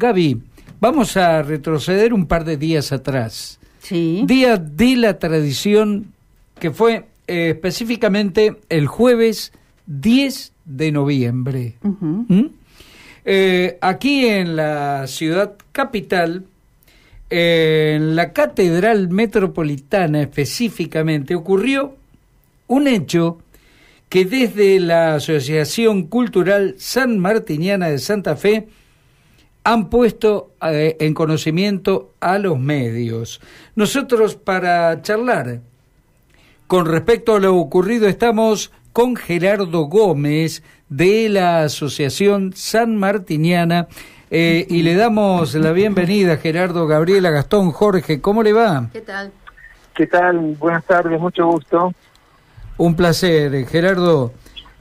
Gaby, vamos a retroceder un par de días atrás. Sí. Día de la tradición que fue eh, específicamente el jueves 10 de noviembre. ¿Mm? Eh, aquí en la ciudad capital, eh, en la Catedral Metropolitana específicamente, ocurrió un hecho que desde la Asociación Cultural San Martiniana de Santa Fe han puesto eh, en conocimiento a los medios. Nosotros para charlar con respecto a lo ocurrido estamos con Gerardo Gómez de la Asociación San Martiniana eh, y le damos la bienvenida Gerardo, Gabriela, Gastón, Jorge, ¿cómo le va? ¿Qué tal? ¿Qué tal? Buenas tardes, mucho gusto. Un placer, Gerardo.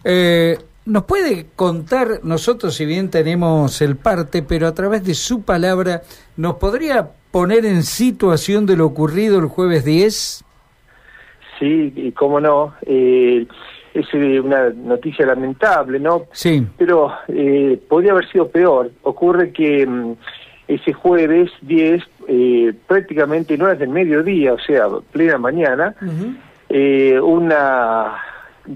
Eh, ¿Nos puede contar, nosotros si bien tenemos el parte, pero a través de su palabra, ¿nos podría poner en situación de lo ocurrido el jueves 10? Sí, y cómo no. Eh, es eh, una noticia lamentable, ¿no? Sí. Pero eh, podría haber sido peor. Ocurre que mm, ese jueves 10, eh, prácticamente no es del mediodía, o sea, plena mañana, eh, una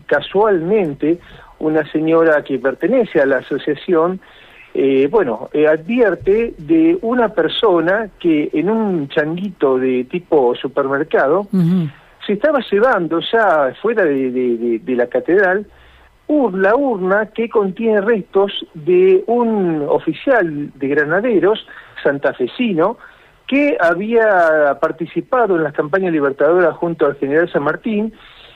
casualmente una señora que pertenece a la asociación eh, bueno eh, advierte de una persona que en un changuito de tipo supermercado se estaba llevando ya fuera de, de- de- de la catedral ur- la urna que contiene restos de un oficial de granaderos santafesino que había participado en las campañas libertadoras junto al general San Martín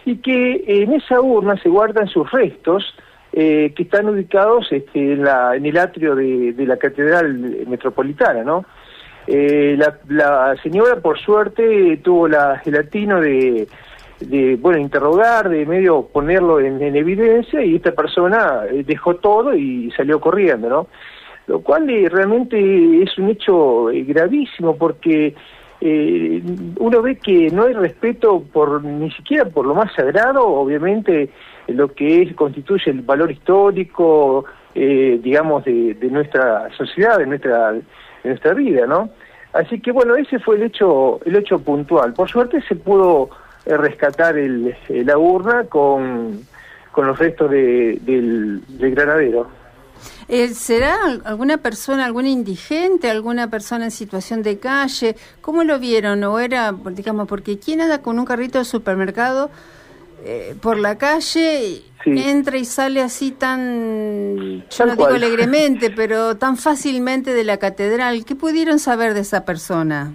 y que en esa urna se guardan sus restos eh, que están ubicados este, en, la, en el atrio de, la catedral metropolitana, ¿no? Eh, la, señora, por suerte, tuvo la, el atino de, bueno, interrogar, de medio ponerlo en, en evidencia, y esta persona eh, dejó todo y salió corriendo, ¿no? Lo cual realmente es un hecho gravísimo porque eh, uno ve que no hay respeto por ni siquiera por lo más sagrado, obviamente lo que es, constituye el valor histórico, eh, digamos, de, nuestra sociedad, de nuestra, de nuestra vida, ¿no? Así que bueno, ese fue el hecho, el hecho puntual. Por suerte se pudo eh, rescatar el, la urna con, con los restos de, del granadero. Eh, ¿Será al- alguna persona, algún indigente, alguna persona en situación de calle? ¿Cómo lo vieron? ¿O era, digamos, porque quién anda con un carrito de supermercado eh, por la calle, Sí. entra y sale así tan, yo Tal no digo alegremente, pero tan fácilmente de la catedral? ¿Qué pudieron saber de esa persona?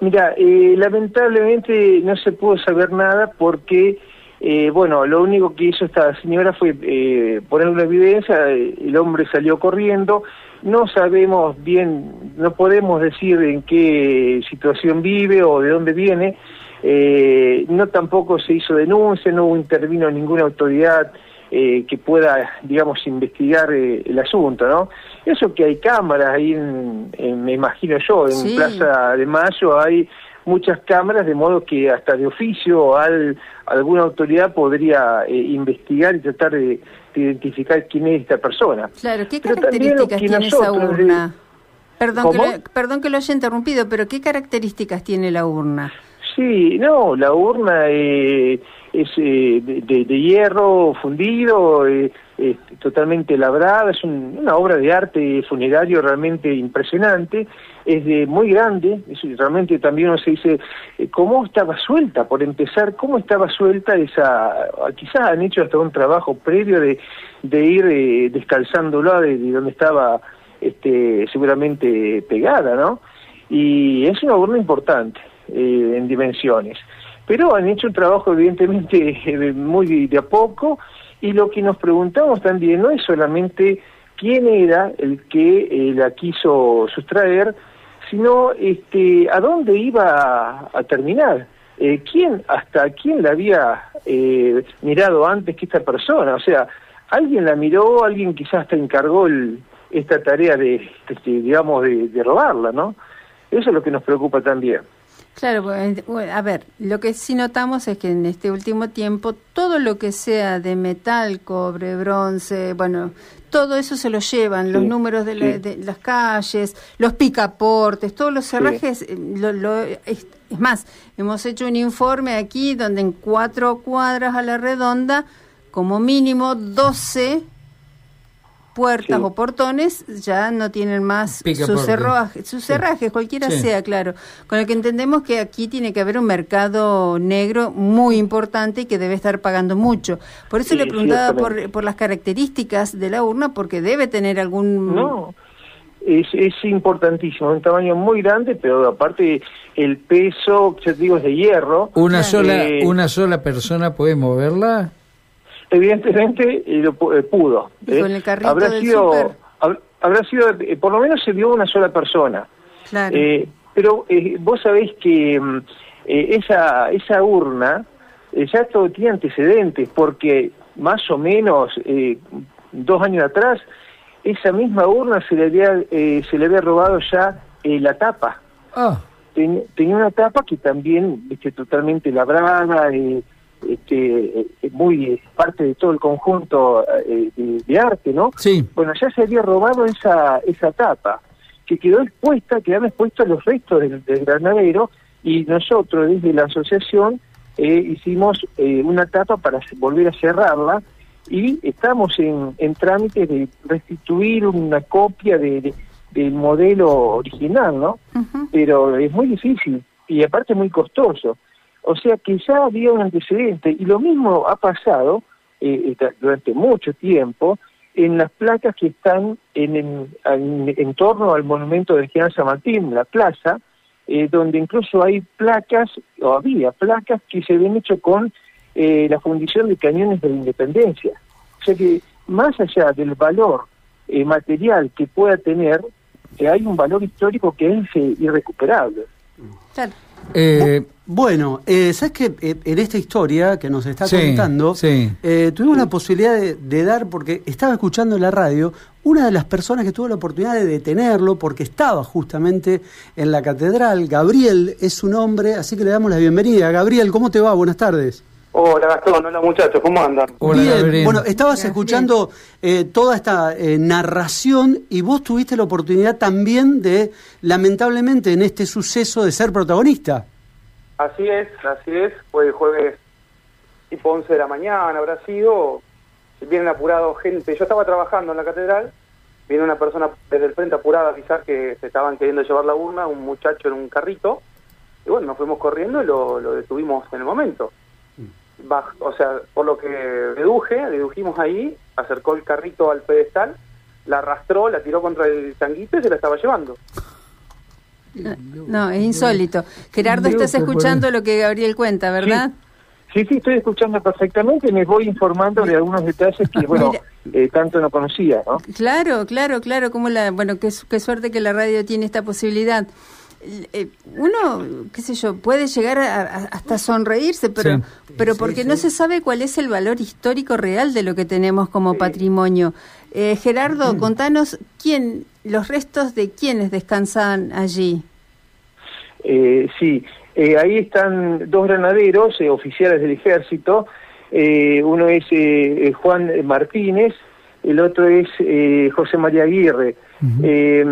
Mira, eh, lamentablemente no se pudo saber nada porque, eh, bueno, lo único que hizo esta señora fue eh, poner una evidencia, eh, el hombre salió corriendo, no sabemos bien, no podemos decir en qué situación vive o de dónde viene, eh, no tampoco se hizo denuncia, no intervino ninguna autoridad que pueda, digamos, investigar el asunto, ¿no? Eso que hay cámaras ahí, en, en- me imagino yo, en Sí. Plaza de Mayo hay muchas cámaras, de modo que hasta de oficio al, alguna autoridad podría eh, investigar y tratar de, de identificar quién es esta persona. Claro, ¿qué Pero características que tiene esa nosotros, urna? Perdón que, lo, perdón que lo haya interrumpido, pero ¿qué características tiene la urna? Sí, no, la urna eh, es eh, de, hierro fundido, eh, totalmente labrada, es un- una obra de arte funerario realmente impresionante, es de muy grande, realmente también uno se dice, eh, ¿cómo estaba suelta? Por empezar, ¿cómo estaba suelta esa, quizás han hecho hasta un trabajo previo de, ir descalzándola de, de donde estaba este, seguramente pegada, ¿no? Y es una urna importante eh, en dimensiones. Pero han hecho un trabajo evidentemente de muy de a poco y lo que nos preguntamos también no es solamente quién era el que eh, la quiso sustraer, sino este, a dónde iba a, terminar. Eh, ¿Quién, hasta quién la había eh, mirado antes que esta persona? O sea, alguien la miró, alguien quizás hasta encargó el- esta tarea de, este, digamos, de, de robarla, ¿no? Eso es lo que nos preocupa también. Claro, a ver, lo que sí notamos es que en este último tiempo todo lo que sea de metal, cobre, bronce, bueno, todo eso se lo llevan, los números de, las calles, los picaportes, todos los cerrajes, eh, lo, es, más, hemos hecho un informe aquí donde en cuatro cuadras a la redonda, como mínimo 12 puertas o portones ya no tienen más sus cerrajes, sus cerrajes, cualquiera sea, claro. Con lo que entendemos que aquí tiene que haber un mercado negro muy importante y que debe estar pagando mucho. Por eso le preguntaba por, por las características de la urna, porque debe tener algún... No, es, es importantísimo, un tamaño muy grande, pero aparte el peso, ya te digo, es de hierro. ¿Una, sola, eh, ¿Una sola persona puede moverla? Evidentemente eh, lo eh, pudo. ¿Y con el carrito habrá sido, habrá sido, eh, por lo menos se vio una sola persona. Claro. pero vos sabéis que mm, esa esa urna ya todo tiene antecedentes, porque más o menos dos años atrás esa misma urna se le había se le había robado ya la tapa. Ah. tenía una tapa que también este, totalmente labrada. Eh, este, muy parte de todo el conjunto eh, de, arte, ¿no? Sí. Bueno, ya se había robado esa, esa tapa, que quedó expuesta, quedaron expuestos los restos del, granadero, y nosotros desde la asociación eh, hicimos eh, una tapa para volver a cerrarla, y estamos en, en trámite de restituir una copia de, del modelo original, ¿no? Pero es muy difícil, y aparte muy costoso. O sea que ya había un antecedente y lo mismo ha pasado eh, eh, durante mucho tiempo en las placas que están en, en, torno al monumento de General San Martín, la plaza, eh, donde incluso hay placas, o había placas que se habían hecho con la fundición de cañones de la independencia. O sea que más allá del valor material que pueda tener, hay un valor histórico que es irrecuperable. Claro. Eh, bueno, eh, sabes que eh, en esta historia que nos está contando, eh, tuvimos la posibilidad de, dar, porque estaba escuchando en la radio, una de las personas que tuvo la oportunidad de detenerlo, porque estaba justamente en la catedral, Gabriel es su nombre, así que le damos la bienvenida. Gabriel, ¿cómo te va? Buenas tardes. Hola Gastón, hola muchachos, ¿cómo andan? Bien, bueno, estabas escuchando toda esta narración y vos tuviste la oportunidad también de, lamentablemente, en este suceso de ser protagonista. Así es, así es, fue jueves tipo 11 de la mañana, habrá sido, vienen apurados gente, yo estaba trabajando en la catedral, viene una persona desde el frente apurada a avisar que se estaban queriendo llevar la urna, un muchacho en un carrito, y bueno, nos fuimos corriendo y lo, detuvimos en el momento. O sea, por lo que deduje, dedujimos ahí, acercó el carrito al pedestal, la arrastró, la tiró contra el tanguito y se la estaba llevando. No, es insólito. Gerardo, estás escuchando lo que Gabriel cuenta, ¿verdad? Sí. sí, estoy escuchando perfectamente y me voy informando de algunos detalles que, bueno, eh, tanto no conocía, ¿no? Claro, claro, claro. Como la, bueno, qué, qué suerte que la radio tiene esta posibilidad. Eh, uno, qué sé yo, puede llegar a, hasta sonreírse, pero, pero porque no se sabe cuál es el valor histórico real de lo que tenemos como patrimonio. Eh, Gerardo, contanos quién, los restos de quiénes descansan allí. Eh, sí, eh, ahí están dos granaderos, oficiales del ejército. uno es Juan Martínez, el otro es José María Aguirre. Eh,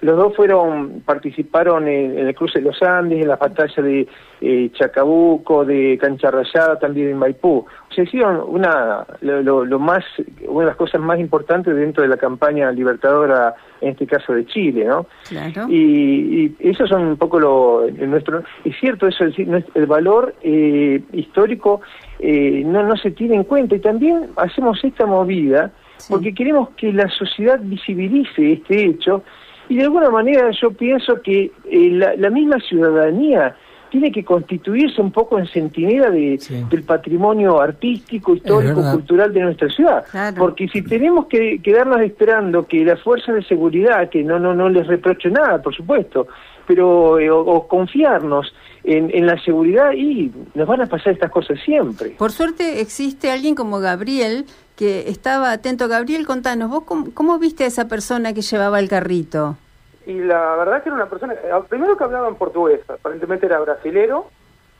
los dos fueron participaron en, el cruce de los Andes, en la batalla de eh, Chacabuco, de Cancha Rayada, también en Maipú. O sea, hicieron una, lo, más, una de las cosas más importantes dentro de la campaña libertadora, en este caso de Chile, ¿no? Claro. Y, y eso son un poco lo nuestro. Es cierto, eso el, el valor eh, histórico eh, no, no se tiene en cuenta y también hacemos esta movida porque queremos que la sociedad visibilice este hecho y de alguna manera yo pienso que eh, la, misma ciudadanía tiene que constituirse un poco en centinela de, del patrimonio artístico, histórico, cultural de nuestra ciudad. Porque si tenemos que quedarnos esperando que las fuerzas de seguridad, que no no no les reprocho nada, por supuesto, pero eh, o, confiarnos en, en, la seguridad y nos van a pasar estas cosas siempre. Por suerte existe alguien como Gabriel que estaba atento. Gabriel, contanos, ¿vos cómo, viste a esa persona que llevaba el carrito? y la verdad que era una persona, eh, primero que hablaba en portugués, aparentemente era brasilero,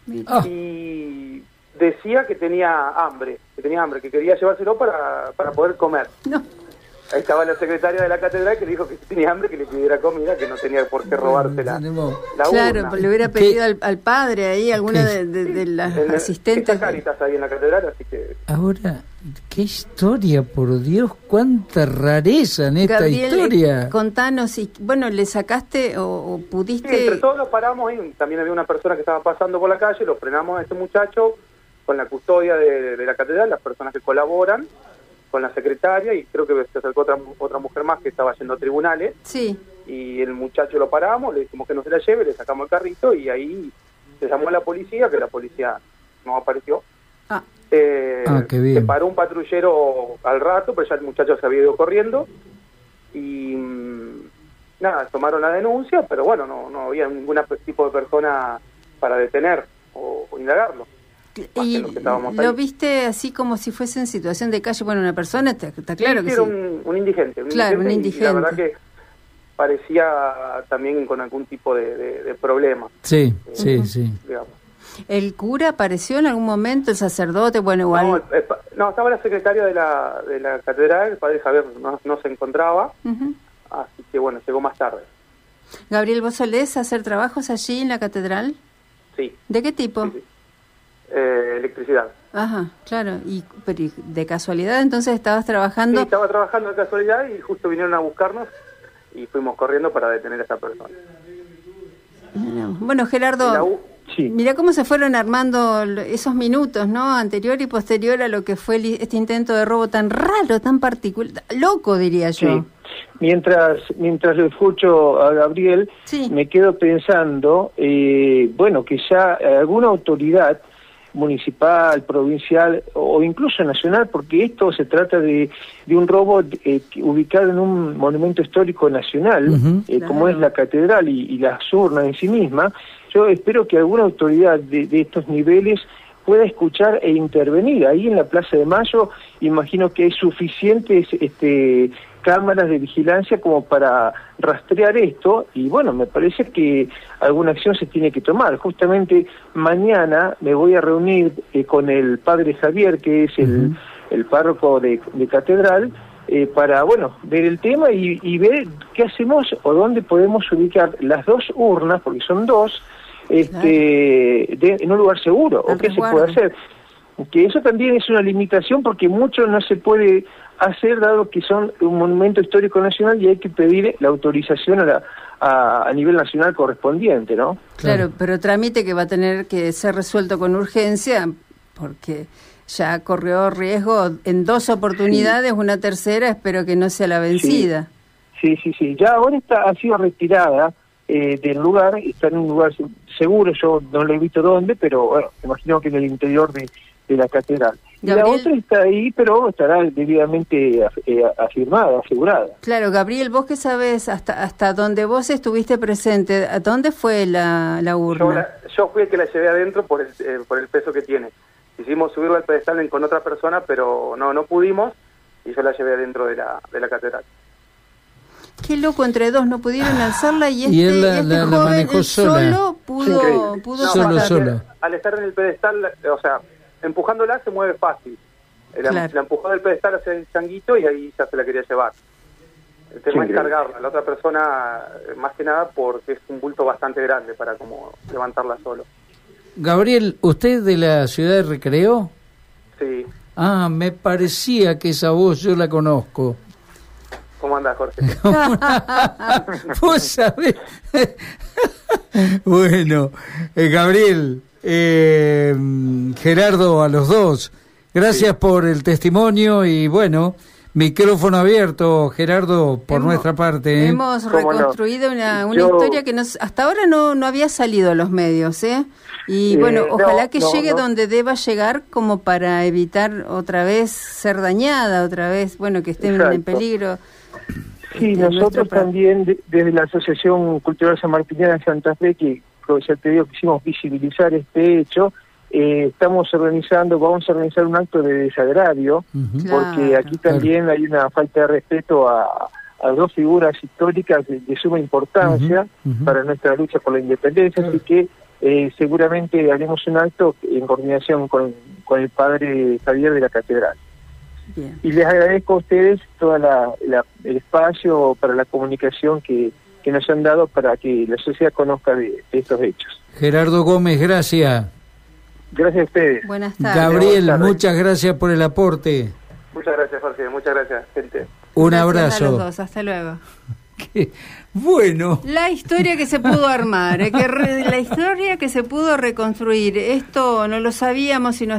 y decía que tenía hambre, que tenía hambre, que quería llevárselo para, para poder comer. No. Ahí estaba la secretaria de la catedral que le dijo que si tenía hambre que le pidiera comida, que no tenía por qué robársela. La claro, le hubiera pedido al, padre ahí, alguna de, de, las asistentes. Caritas ahí en la catedral, así que... Ahora, qué historia, por Dios, cuánta rareza en esta historia. Contanos, y, bueno, ¿le sacaste o, pudiste...? Sí, entre todos lo paramos y también había una persona que estaba pasando por la calle, lo frenamos a este muchacho con la custodia de la catedral, las personas que colaboran, con la secretaria y creo que se acercó otra, otra mujer más que estaba yendo a tribunales. Sí. Y el muchacho lo paramos, le dijimos que no se la lleve, le sacamos el carrito y ahí se llamó a la policía, que la policía no apareció. Ah. Eh, ah, Se paró un patrullero al rato, pero ya el muchacho se había ido corriendo. Y mm, nada, tomaron la denuncia, pero bueno, no, no había ningún tipo de persona para detener o indagarlo. Y lo, viste así como si fuese en situación de calle, bueno, una persona, está, claro que sí. Era un, indigente. claro, un indigente. la verdad que parecía también con algún tipo de, problema. Sí, eh, sí, sí. ¿El cura apareció en algún momento, el sacerdote? Bueno, igual... No, estaba la secretaria de la, de la catedral, el padre Javier no, se encontraba, así que bueno, llegó más tarde. Gabriel, ¿vos solés hacer trabajos allí en la catedral? Sí. ¿De qué tipo? Eh, electricidad. Ajá, claro. Y de casualidad entonces estabas trabajando. Sí, estaba trabajando de casualidad y justo vinieron a buscarnos y fuimos corriendo para detener a esa persona. Bueno, Gerardo, mira cómo se fueron armando esos minutos, ¿no? Anterior y posterior a lo que fue este intento de robo tan raro, tan particular, loco diría yo. Mientras, mientras lo escucho a Gabriel, me quedo pensando, eh, bueno, que ya alguna autoridad municipal, provincial o incluso nacional, porque esto se trata de, de un robo eh, ubicado en un monumento histórico nacional, eh, como es la catedral y, y, las urnas en sí misma. Yo espero que alguna autoridad de, de estos niveles pueda escuchar e intervenir. Ahí en la Plaza de Mayo imagino que hay suficientes este, cámaras de vigilancia como para rastrear esto y bueno, me parece que alguna acción se tiene que tomar. Justamente mañana me voy a reunir eh, con el padre Javier, que es el, el párroco de, Catedral, eh, para bueno ver el tema y, ver qué hacemos o dónde podemos ubicar las dos urnas, porque son dos, este, en un lugar seguro, o qué se puede hacer. Que eso también es una limitación porque mucho no se puede hacer dado que son un monumento histórico nacional y hay que pedir la autorización a, la, a, nivel nacional correspondiente, ¿no? Claro, pero trámite que va a tener que ser resuelto con urgencia porque ya corrió riesgo en dos oportunidades, una tercera espero que no sea la vencida. Sí, sí, sí, ya ahora está, ha sido retirada eh, del lugar, está en un lugar seguro, yo no lo he visto dónde, pero bueno, imagino que en el interior de, de la catedral. La otra está ahí, pero estará debidamente eh, afirmada, asegurada. Claro, Gabriel, vos que sabes hasta hasta donde vos estuviste presente, ¿a dónde fue la, la urna? Yo, fui el que la llevé adentro por el, eh, por el peso que tiene. Hicimos subirla al pedestal con otra persona, pero no no pudimos y yo la llevé adentro de la, de la catedral. Qué loco, entre dos no pudieron alzarla y este, y él la, este manejó solo pudo, pudo solo, solo. Al estar en el pedestal, o sea, empujándola se mueve fácil. La, la, empujó del pedestal hacia el changuito y ahí ya se la quería llevar. El tema es cargarla. La otra persona, eh, más que nada, porque es un bulto bastante grande para como levantarla solo. Gabriel, ¿usted de la ciudad de Recreo? Sí. Ah, me parecía que esa voz yo la conozco. ¿Cómo anda, Jorge? Vos sabés. bueno, eh, Gabriel, eh, Gerardo, a los dos. Gracias por el testimonio y bueno, micrófono abierto, Gerardo, por nuestra parte. ¿eh? Hemos reconstruido una, una historia que nos, hasta ahora no, no había salido a los medios, ¿eh? Y bueno, ojalá que llegue donde deba llegar como para evitar otra vez ser dañada, otra vez, bueno, que estén en peligro. Sí, este, nosotros también desde la Asociación Cultural San Martiniana de Santa Fe, que ya te digo, quisimos visibilizar este hecho. Eh, estamos organizando, vamos a organizar un acto de desagravio, porque aquí también hay una falta de respeto a, a dos figuras históricas de, suma importancia para nuestra lucha por la independencia, así que eh, seguramente haremos un acto en coordinación con, con el padre Javier de la Catedral. Y les agradezco a ustedes todo el espacio para la comunicación que, que, nos han dado para que la sociedad conozca de, estos hechos. Gerardo Gómez, gracias. Gracias a ustedes. Buenas tardes. Gabriel, muchas gracias por el aporte. Muchas gracias, Jorge. Muchas gracias, gente. Un abrazo. A los dos. Hasta luego. Bueno. La historia que se pudo armar, eh, la historia que se pudo reconstruir. Esto no lo sabíamos y no